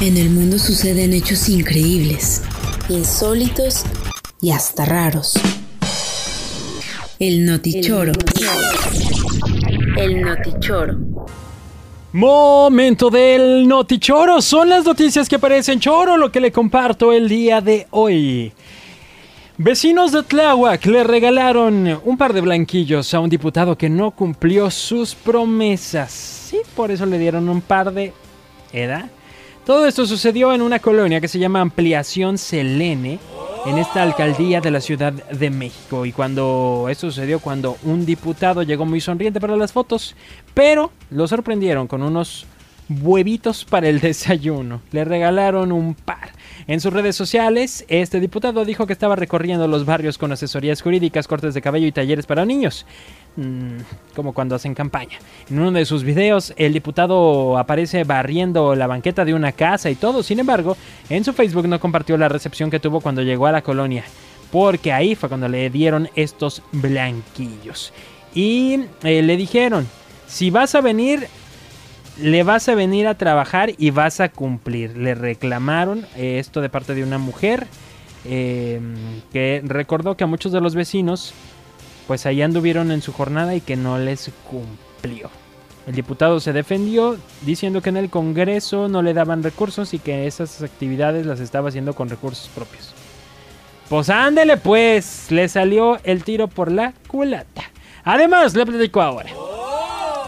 En el mundo suceden hechos increíbles, insólitos y hasta raros. El notichoro. El notichoro. Momento del notichoro. Son las noticias que parecen choro lo que le comparto el día de hoy. Vecinos de Tláhuac le regalaron un par de blanquillos a un diputado que no cumplió sus promesas. Sí, por eso le dieron un par de... ¿Edad? Todo esto sucedió en una colonia que se llama Ampliación Selene, en esta alcaldía de la Ciudad de México. Y cuando esto sucedió, cuando un diputado llegó muy sonriente para las fotos, pero lo sorprendieron con unos huevitos para el desayuno. Le regalaron un par. En sus redes sociales, este diputado dijo que estaba recorriendo los barrios con asesorías jurídicas, cortes de cabello y talleres para niños. Mm, como cuando hacen campaña. En uno de sus videos, el diputado aparece barriendo la banqueta de una casa y todo. Sin embargo, en su Facebook no compartió la recepción que tuvo cuando llegó a la colonia. Porque ahí fue cuando le dieron estos blanquillos. Y eh, le dijeron, si vas a venir, le vas a venir a trabajar y vas a cumplir. Le reclamaron eh, esto de parte de una mujer eh, que recordó que a muchos de los vecinos pues ahí anduvieron en su jornada y que no les cumplió. El diputado se defendió diciendo que en el Congreso no le daban recursos y que esas actividades las estaba haciendo con recursos propios. Pues ándele pues, le salió el tiro por la culata. Además, le platico ahora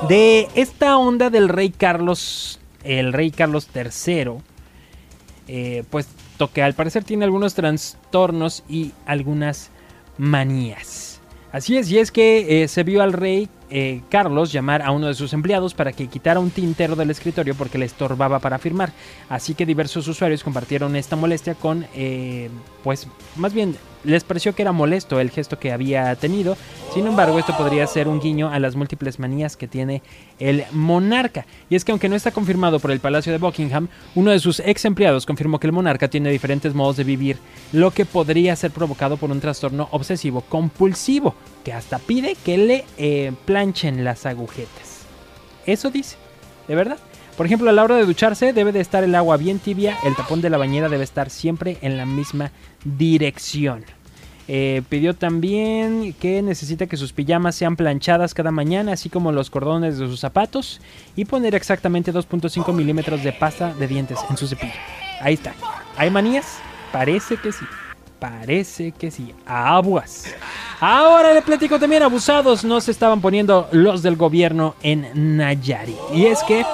de esta onda del rey Carlos, el rey Carlos III, eh, pues que al parecer tiene algunos trastornos y algunas manías. Así es, y es que eh, se vio al rey eh, Carlos llamar a uno de sus empleados para que quitara un tintero del escritorio porque le estorbaba para firmar. Así que diversos usuarios compartieron esta molestia con, eh, pues, más bien les pareció que era molesto el gesto que había tenido. Sin embargo, esto podría ser un guiño a las múltiples manías que tiene el monarca. Y es que aunque no está confirmado por el Palacio de Buckingham, uno de sus ex empleados confirmó que el monarca tiene diferentes modos de vivir, lo que podría ser provocado por un trastorno obsesivo compulsivo, que hasta pide que le eh, planchen las agujetas. Eso dice, ¿de verdad? Por ejemplo, a la hora de ducharse debe de estar el agua bien tibia, el tapón de la bañera debe estar siempre en la misma dirección. Eh, pidió también que necesita que sus pijamas sean planchadas cada mañana, así como los cordones de sus zapatos, y poner exactamente 2.5 milímetros de pasta de dientes en su cepillo. Ahí está. ¿Hay manías? Parece que sí. Parece que sí. Aguas. Ahora le platico también, abusados no se estaban poniendo los del gobierno en Nayari. Y es que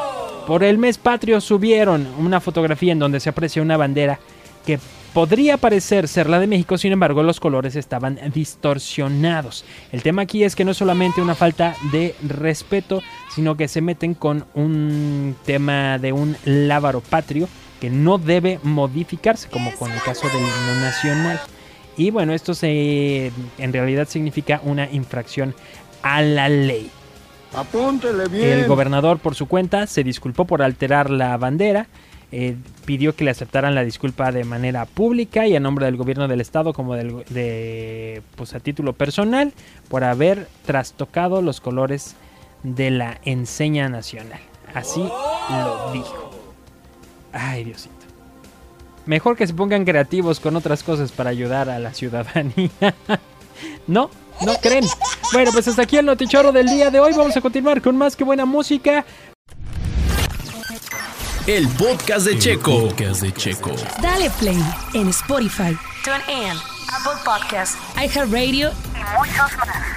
por el mes patrio subieron una fotografía en donde se aprecia una bandera que podría parecer ser la de México, sin embargo los colores estaban distorsionados. El tema aquí es que no es solamente una falta de respeto, sino que se meten con un tema de un lábaro patrio que no debe modificarse, como con el caso del himno nacional. Y bueno, esto se, en realidad significa una infracción a la ley. Apúntele bien. El gobernador por su cuenta se disculpó por alterar la bandera, eh, pidió que le aceptaran la disculpa de manera pública y a nombre del gobierno del estado como del, de, pues a título personal por haber trastocado los colores de la enseña nacional. Así lo dijo. Ay, Diosito. Mejor que se pongan creativos con otras cosas para ayudar a la ciudadanía. ¿No? ¿No creen? Bueno, pues hasta aquí el notichoro del día de hoy. Vamos a continuar con más que buena música. El podcast de Checo. Podcast de Checo. Dale play en Spotify, TuneIn, Apple Podcast iHeartRadio y muchos más.